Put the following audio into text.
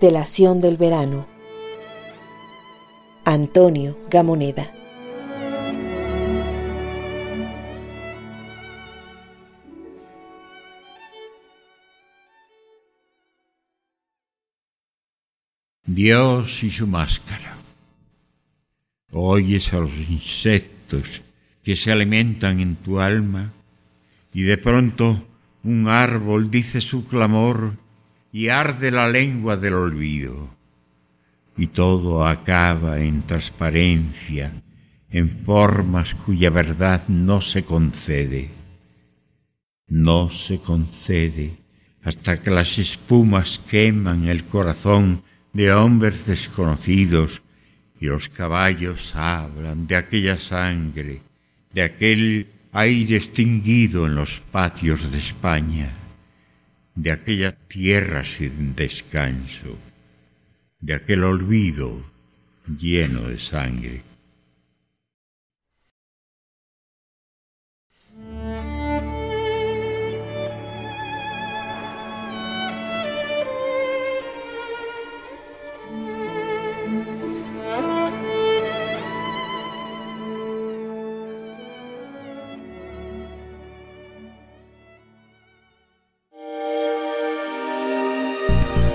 Delación del verano. Antonio Gamoneda. Dios y su máscara. Oyes a los insectos que se alimentan en tu alma y de pronto un árbol dice su clamor y arde la lengua del olvido y todo acaba en transparencia, en formas cuya verdad no se concede. No se concede hasta que las espumas queman el corazón de hombres desconocidos y los caballos hablan de aquella sangre, de aquel aire extinguido en los patios de España, de aquella tierra sin descanso, de aquel olvido lleno de sangre. you